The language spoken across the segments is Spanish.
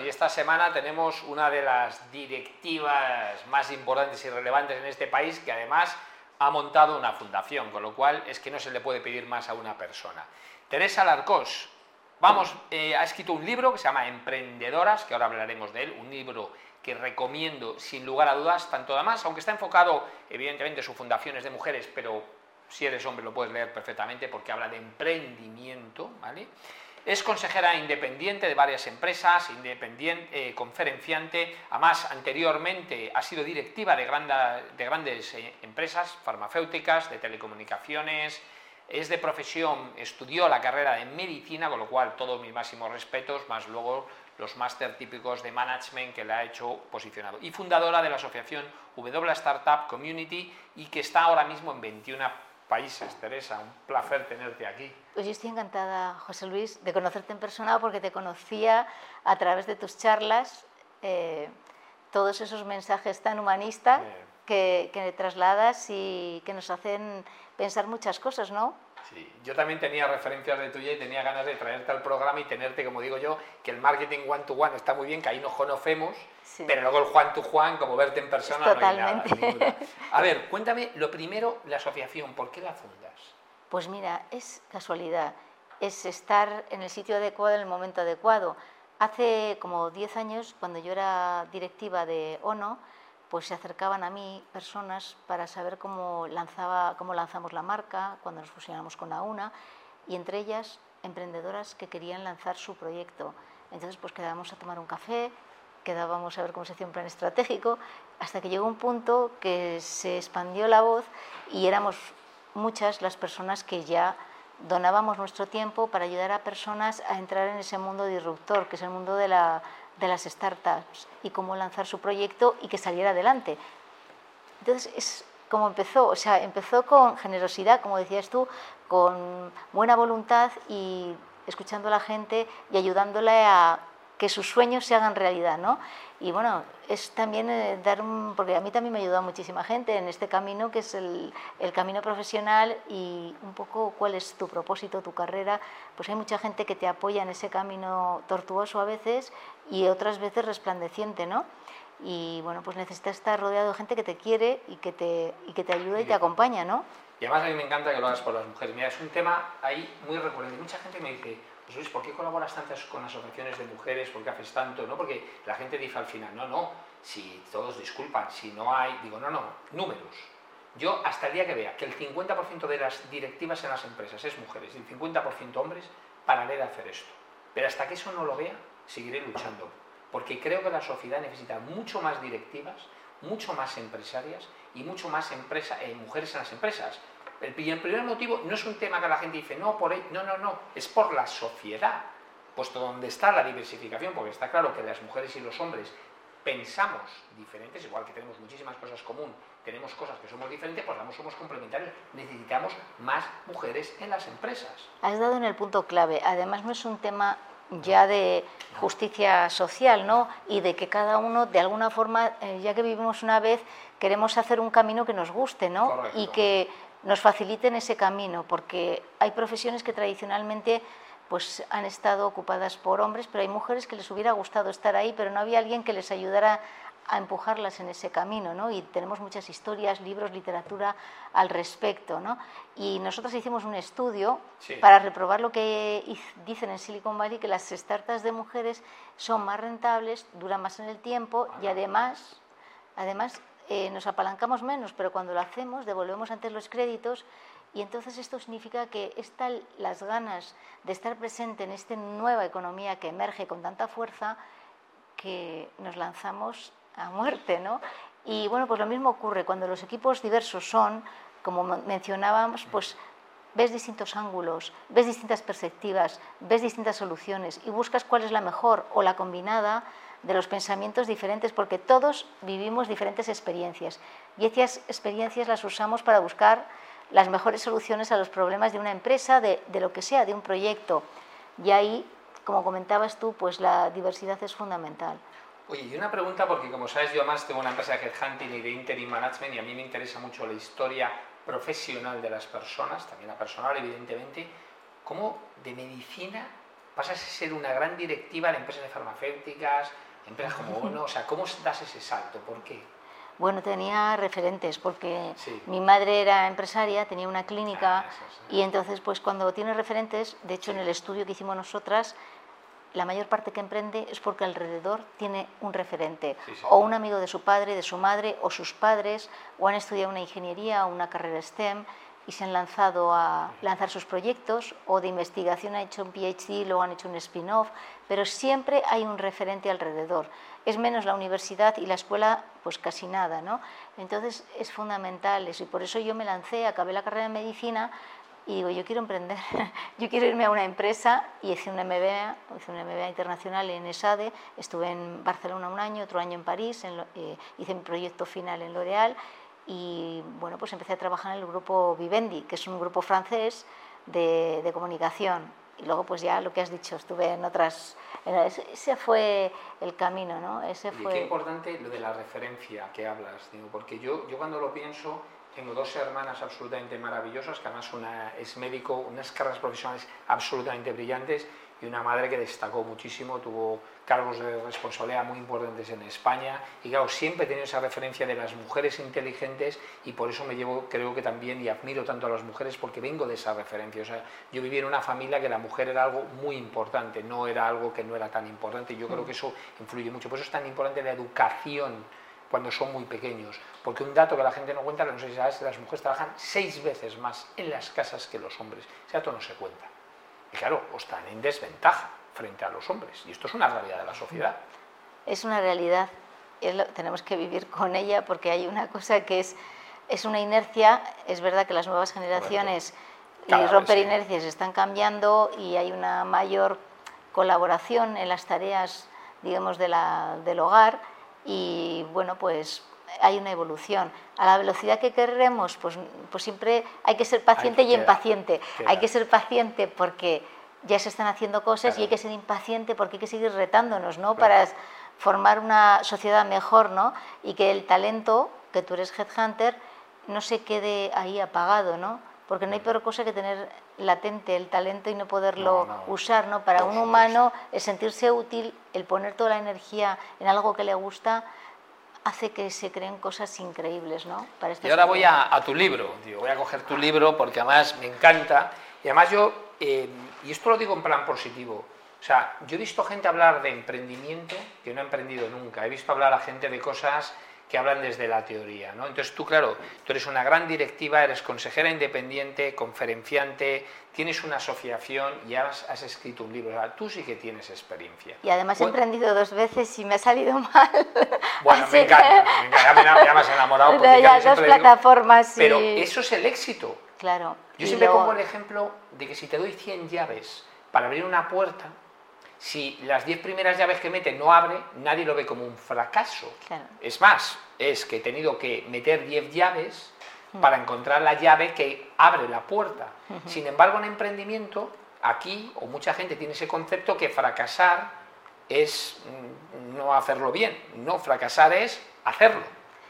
Y esta semana tenemos una de las directivas más importantes y relevantes en este país que además ha montado una fundación, con lo cual es que no se le puede pedir más a una persona. Teresa Larcos, vamos, eh, ha escrito un libro que se llama Emprendedoras, que ahora hablaremos de él, un libro que recomiendo sin lugar a dudas, tanto además, aunque está enfocado, evidentemente su fundación es de mujeres, pero si eres hombre lo puedes leer perfectamente porque habla de emprendimiento, ¿vale? Es consejera independiente de varias empresas, independiente, eh, conferenciante, además anteriormente ha sido directiva de, de grandes eh, empresas farmacéuticas, de telecomunicaciones, es de profesión, estudió la carrera de medicina, con lo cual todos mis máximos respetos, más luego los máster típicos de management que le ha hecho posicionado. Y fundadora de la asociación W Startup Community y que está ahora mismo en 21 países. Teresa, un placer tenerte aquí. Pues yo estoy encantada, José Luis, de conocerte en persona porque te conocía a través de tus charlas, eh, todos esos mensajes tan humanistas que, que trasladas y que nos hacen pensar muchas cosas, ¿no? Sí, yo también tenía referencias de tuya y tenía ganas de traerte al programa y tenerte, como digo yo, que el marketing one to one está muy bien, que ahí nos conocemos, pero luego el Juan to Juan, como verte en persona, Totalmente. no hay nada. A ver, cuéntame lo primero, la asociación, ¿por qué la fundas? Pues mira, es casualidad, es estar en el sitio adecuado en el momento adecuado. Hace como 10 años, cuando yo era directiva de ONO, pues se acercaban a mí personas para saber cómo, lanzaba, cómo lanzamos la marca, cuando nos fusionamos con AUNA, y entre ellas emprendedoras que querían lanzar su proyecto. Entonces, pues quedábamos a tomar un café, quedábamos a ver cómo se hacía un plan estratégico, hasta que llegó un punto que se expandió la voz y éramos muchas las personas que ya donábamos nuestro tiempo para ayudar a personas a entrar en ese mundo disruptor, que es el mundo de la de las startups y cómo lanzar su proyecto y que saliera adelante. Entonces es como empezó, o sea, empezó con generosidad, como decías tú, con buena voluntad y escuchando a la gente y ayudándole a que sus sueños se hagan realidad, ¿no? Y bueno, es también eh, dar un, porque a mí también me ha ayudado muchísima gente en este camino que es el, el, camino profesional y un poco cuál es tu propósito, tu carrera, pues hay mucha gente que te apoya en ese camino tortuoso a veces y otras veces resplandeciente, ¿no? Y bueno, pues necesitas estar rodeado de gente que te quiere y que te, y que te ayuda y te acompaña, ¿no? Y además a mí me encanta que lo hagas por las mujeres. Mira, es un tema ahí muy recurrente. Mucha gente me dice, ¿por qué colaboras tantas con asociaciones de mujeres? ¿Por qué haces tanto? ¿No? Porque la gente dice al final, no, no, si todos disculpan, si no hay, digo, no, no, números. Yo hasta el día que vea que el 50% de las directivas en las empresas es mujeres y el 50% hombres, pararé de hacer esto. Pero hasta que eso no lo vea, seguiré luchando. Porque creo que la sociedad necesita mucho más directivas, mucho más empresarias y mucho más empresa, eh, mujeres en las empresas. El, primer motivo no es un tema que la gente dice, no, por ahí, no, no, no, es por la sociedad, puesto donde está la diversificación, porque está claro que las mujeres y los hombres pensamos diferentes, igual que tenemos muchísimas cosas común, tenemos cosas que somos diferentes, pues no somos complementarios, necesitamos más mujeres en las empresas. Has dado en el punto clave, además no es un tema ya de justicia social, ¿no? Y de que cada uno, de alguna forma, eh, ya que vivimos una vez, queremos hacer un camino que nos guste, ¿no? Y que nos faciliten ese camino, porque hay profesiones que tradicionalmente pues han estado ocupadas por hombres, pero hay mujeres que les hubiera gustado estar ahí, pero no había alguien que les ayudara a empujarlas en ese camino, ¿no? Y tenemos muchas historias, libros, literatura al respecto, ¿no? Y nosotros hicimos un estudio para reprobar lo que dicen en Silicon Valley, que las startups de mujeres son más rentables, duran más en el tiempo y además, además eh, nos apalancamos menos, pero cuando lo hacemos devolvemos antes los créditos y entonces esto significa que están las ganas de estar presente en esta nueva economía que emerge con tanta fuerza que nos lanzamos a muerte, ¿no? Y bueno, pues lo mismo ocurre cuando los equipos diversos son, como mencionábamos, pues ves distintos ángulos, ves distintas perspectivas, ves distintas soluciones y buscas cuál es la mejor o la combinada de los pensamientos diferentes, porque todos vivimos diferentes experiencias y esas experiencias las usamos para buscar las mejores soluciones a los problemas de una empresa, de, lo que sea, de un proyecto. Y ahí, como comentabas tú, pues la diversidad es fundamental. Oye, y una pregunta, porque como sabes, yo además tengo una empresa de headhunting y de interim management y a mí me interesa mucho la historia profesional de las personas, también la personal, evidentemente. ¿Cómo de medicina pasas a ser una gran directiva de empresas de farmacéuticas, empresas como ONU, o sea, ¿cómo das ese salto? ¿Por qué? Bueno, tenía referentes porque mi madre era empresaria, tenía una clínica ah, y entonces pues cuando tienes referentes, de hecho en el estudio que hicimos nosotras, la mayor parte que emprende es porque alrededor tiene un referente, o un amigo de su padre, de su madre, o sus padres, o han estudiado una ingeniería o una carrera STEM y se han lanzado a lanzar sus proyectos, o de investigación han hecho un PhD, luego han hecho un spin-off, pero siempre hay un referente alrededor. Es menos la universidad y la escuela, pues casi nada, ¿no? Entonces es fundamental eso, y por eso yo me lancé, acabé la carrera de medicina, y digo, yo quiero emprender, yo quiero irme a una empresa y hice un MBA, hice un MBA internacional en ESADE, estuve en Barcelona un año, otro año en París, eh, hice mi proyecto final en L'Oréal y bueno, pues empecé a trabajar en el grupo Vivendi, que es un grupo francés de, de comunicación. Y luego pues ya lo que has dicho, estuve en otras... ese fue el camino, ¿no? Ese fue... Y qué importante lo de la referencia que hablas, digo, porque yo, yo cuando lo pienso tengo dos hermanas absolutamente maravillosas, que además una es médico, unas carreras profesionales absolutamente brillantes y una madre que destacó muchísimo, tuvo cargos de responsabilidad muy importantes en España y claro, siempre he tenido esa referencia de las mujeres inteligentes y por eso me llevo, creo que también, y admiro tanto a las mujeres porque vengo de esa referencia. O sea, yo viví en una familia que la mujer era algo muy importante, no era algo que no era tan importante y yo creo mm. que eso influye mucho. Por eso es tan importante la educación cuando son muy pequeños. Porque un dato que la gente no cuenta, no sé si sabes, las mujeres trabajan seis veces más en las casas que los hombres. Ese dato no se cuenta. Y claro, están en desventaja frente a los hombres. Y esto es una realidad de la sociedad. Es una realidad. tenemos que vivir con ella porque hay una cosa que es, es una inercia. Es verdad que las nuevas generaciones y romper inercias están cambiando y hay una mayor colaboración en las tareas, digamos, de la, del hogar y bueno, pues hay una evolución. A la velocidad que queremos, pues, pues siempre hay que ser paciente y impaciente. Hay que ser paciente porque ya se están haciendo cosas y hay que ser impaciente porque hay que seguir retándonos, ¿no? Para formar una sociedad mejor, ¿no? Y que el talento, que tú eres headhunter, no se quede ahí apagado, ¿no? Porque no hay peor cosa que tener latente el talento y no poderlo usar, ¿no? Para un humano, el sentirse útil, el poner toda la energía en algo que le gusta, hace que se creen cosas increíbles, ¿no? Para y ahora voy a, tu libro, digo, voy a coger tu libro porque además me encanta. Y además yo, eh, y esto lo digo en plan positivo, o sea, yo he visto gente hablar de emprendimiento que no ha emprendido nunca. He visto hablar a gente de cosas que hablan desde la teoría. ¿no? Entonces tú, claro, tú eres una gran directiva, eres consejera independiente, conferenciante, tienes una asociación y has, has escrito un libro. O sea, tú sí que tienes experiencia. Y además he emprendido dos veces y me ha salido mal. Bueno, me encanta, me encanta, ya me, has enamorado. Porque ya, dos plataformas, Pero eso es el éxito. Claro. Yo siempre pongo el ejemplo de que si te doy 100 llaves para abrir una puerta, si las 10 primeras llaves que mete no abre, nadie lo ve como un fracaso. Es más, es que he tenido que meter 10 llaves mm. para encontrar la llave que abre la puerta. Sin embargo, en emprendimiento, aquí, o mucha gente tiene ese concepto que fracasar es mm, no hacerlo bien. No, fracasar es hacerlo.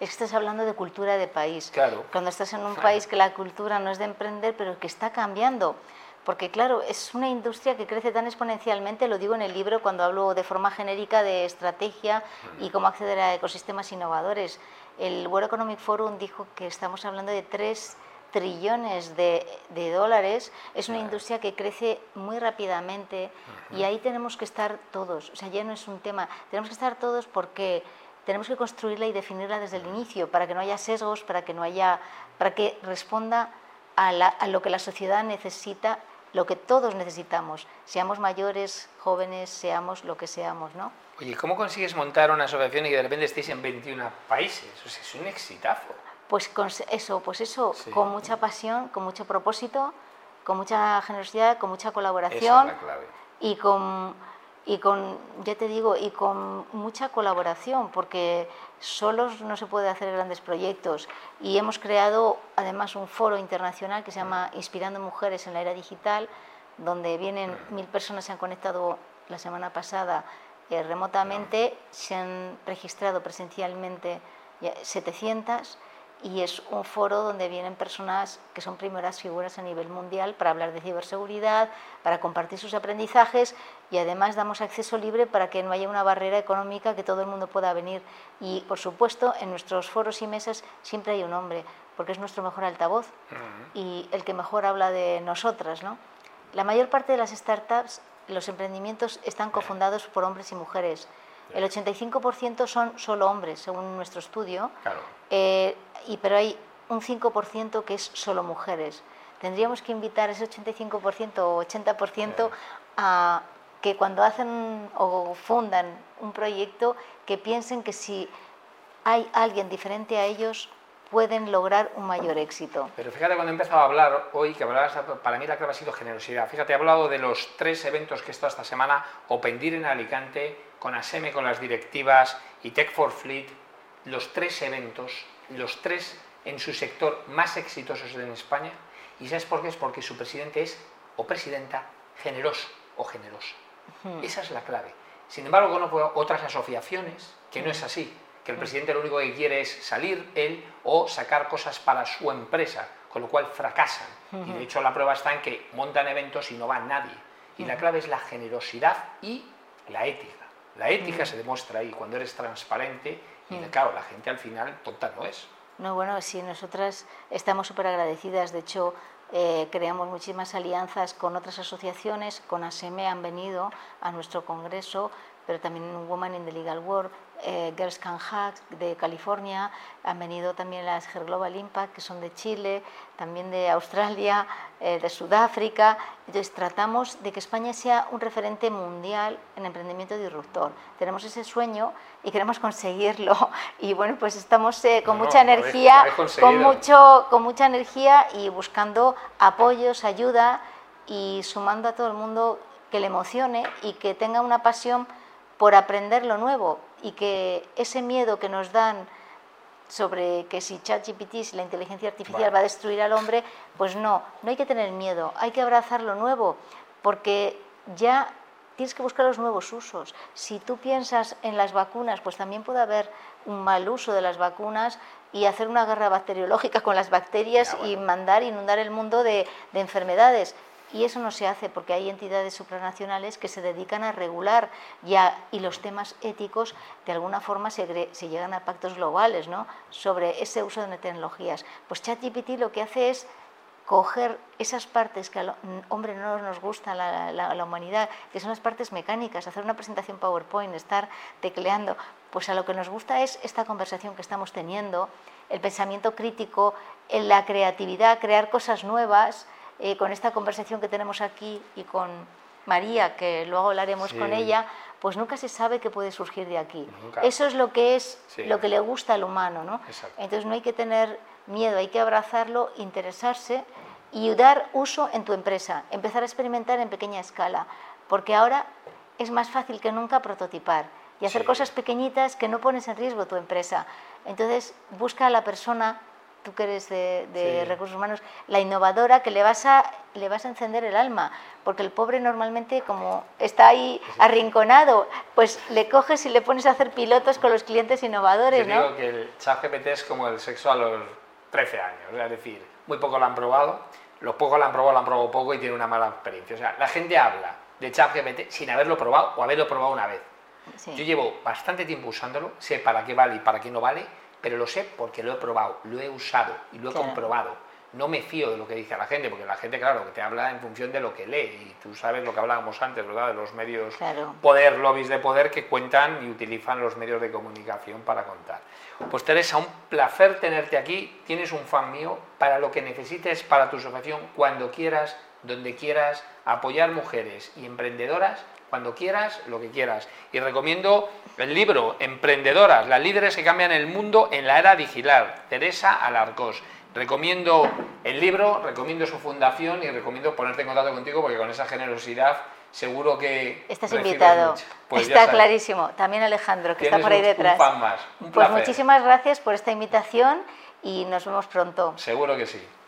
Es que estás hablando de cultura de país. Claro. Cuando estás en un país que la cultura no es de emprender, pero que está cambiando. Porque claro, es una industria que crece tan exponencialmente, lo digo en el libro cuando hablo de forma genérica de estrategia y cómo acceder a ecosistemas innovadores. El World Economic Forum dijo que estamos hablando de 3 trillones de, dólares, es una industria que crece muy rápidamente y ahí tenemos que estar todos, o sea, ya no es un tema, tenemos que estar todos porque tenemos que construirla y definirla desde el inicio para que no haya sesgos, para que no haya, para que responda a, a lo que la sociedad necesita lo que todos necesitamos, seamos mayores, jóvenes, seamos lo que seamos, ¿no? Oye, ¿cómo consigues montar una asociación y que de repente estéis en 21 países? O sea, es un exitazo. Pues con eso, pues eso, con mucha pasión, con mucho propósito, con mucha generosidad, con mucha colaboración es la clave. y con y con, ya te digo, y con mucha colaboración, porque solos no se puede hacer grandes proyectos. Y hemos creado además un foro internacional que se llama Inspirando Mujeres en la Era Digital, donde vienen mil personas, se han conectado la semana pasada eh, remotamente, se han registrado presencialmente 700 y es un foro donde vienen personas que son primeras figuras a nivel mundial para hablar de ciberseguridad, para compartir sus aprendizajes y además damos acceso libre para que no haya una barrera económica, que todo el mundo pueda venir. Y por supuesto, en nuestros foros y mesas siempre hay un hombre, porque es nuestro mejor altavoz y el que mejor habla de nosotras. ¿no? La mayor parte de las startups, los emprendimientos, están cofundados por hombres y mujeres. El 85% son solo hombres, según nuestro estudio, eh, y, pero hay un 5% que es solo mujeres. Tendríamos que invitar ese 85% o 80% a que cuando hacen o fundan un proyecto, que piensen que si hay alguien diferente a ellos, pueden lograr un mayor éxito. Pero fíjate cuando he empezado a hablar hoy, que hablabas, para mí la clave ha sido generosidad. Fíjate, he hablado de los tres eventos que he estado esta semana, Opendir en Alicante, con ASEME, con las directivas y Tech for Fleet, los tres eventos, los tres en su sector más exitosos en España. ¿Y sabes por qué? Es porque su presidente es o presidenta generoso o generosa. Esa es la clave. Sin embargo, conozco otras asociaciones que no es así que el presidente lo único que quiere es salir él o sacar cosas para su empresa, con lo cual fracasan. Y de hecho la prueba está en que montan eventos y no va nadie. Y la clave es la generosidad y la ética. La ética se demuestra ahí cuando eres transparente y claro, la gente al final tonta no es. No, bueno, sí, nosotras estamos súper agradecidas. De hecho, eh, creamos muchísimas alianzas con otras asociaciones. Con ASEME han venido a nuestro congreso, pero también Woman in the Legal World, eh, Girls Can Hack de California, han venido también las Her Global Impact, que son de Chile, también de Australia, eh, de Sudáfrica. Entonces tratamos de que España sea un referente mundial en emprendimiento disruptor. Tenemos ese sueño y queremos conseguirlo. Y bueno, pues estamos eh, con mucha energía, con, mucho, con mucha energía y buscando apoyos, ayuda y sumando a todo el mundo que le emocione y que tenga una pasión por aprender lo nuevo y que ese miedo que nos dan sobre que si ChatGPT, si la inteligencia artificial va a destruir al hombre, pues no, no hay que tener miedo, hay que abrazar lo nuevo, porque ya tienes que buscar los nuevos usos. Si tú piensas en las vacunas, pues también puede haber un mal uso de las vacunas y hacer una guerra bacteriológica con las bacterias y mandar inundar el mundo de, de enfermedades. Y eso no se hace porque hay entidades supranacionales que se dedican a regular ya, y los temas éticos de alguna forma se, se llegan a pactos globales ¿no? sobre ese uso de tecnologías. Pues ChatGPT lo que hace es coger esas partes que al hombre no nos gusta la, la, humanidad, que son las partes mecánicas, hacer una presentación PowerPoint, estar tecleando, pues a lo que nos gusta es esta conversación que estamos teniendo, el pensamiento crítico, la creatividad, crear cosas nuevas, eh, con esta conversación que tenemos aquí y con María, que luego hablaremos con ella, pues nunca se sabe qué puede surgir de aquí. Eso es lo que es, lo que le gusta al humano, ¿no? Entonces no hay que tener miedo, hay que abrazarlo, interesarse y dar uso en tu empresa, empezar a experimentar en pequeña escala, porque ahora es más fácil que nunca prototipar y hacer cosas pequeñitas que no pones en riesgo tu empresa. Entonces busca a la persona tú que eres de, recursos humanos, la innovadora que le vas, a, le vas a encender el alma, porque el pobre normalmente como está ahí arrinconado, pues le coges y le pones a hacer pilotos con los clientes innovadores. Yo digo que el chat GPT es como el sexo a los 13 años, es decir, muy poco lo han probado, los pocos lo han probado, lo han probado poco y tiene una mala experiencia. O sea, la gente habla de chat GPT sin haberlo probado o haberlo probado una vez. Yo llevo bastante tiempo usándolo, sé para qué vale y para qué no vale, pero lo sé porque lo he probado, lo he usado y lo he comprobado. No me fío de lo que dice la gente, porque la gente, claro, que te habla en función de lo que lee. Y tú sabes lo que hablábamos antes, ¿verdad? De los medios poder, lobbies de poder que cuentan y utilizan los medios de comunicación para contar. Pues Teresa, un placer tenerte aquí. Tienes un fan mío para lo que necesites para tu asociación, cuando quieras, donde quieras, apoyar mujeres y emprendedoras cuando quieras, lo que quieras. Y recomiendo el libro Emprendedoras, las líderes que cambian el mundo en la era digital, Teresa Alarcós. Recomiendo el libro, recomiendo su fundación y recomiendo ponerte en contacto contigo porque con esa generosidad seguro que... Estás invitado. Pues está clarísimo. También Alejandro, que está por ahí detrás. Un fan más. pues muchísimas gracias por esta invitación y nos vemos pronto. Seguro que sí.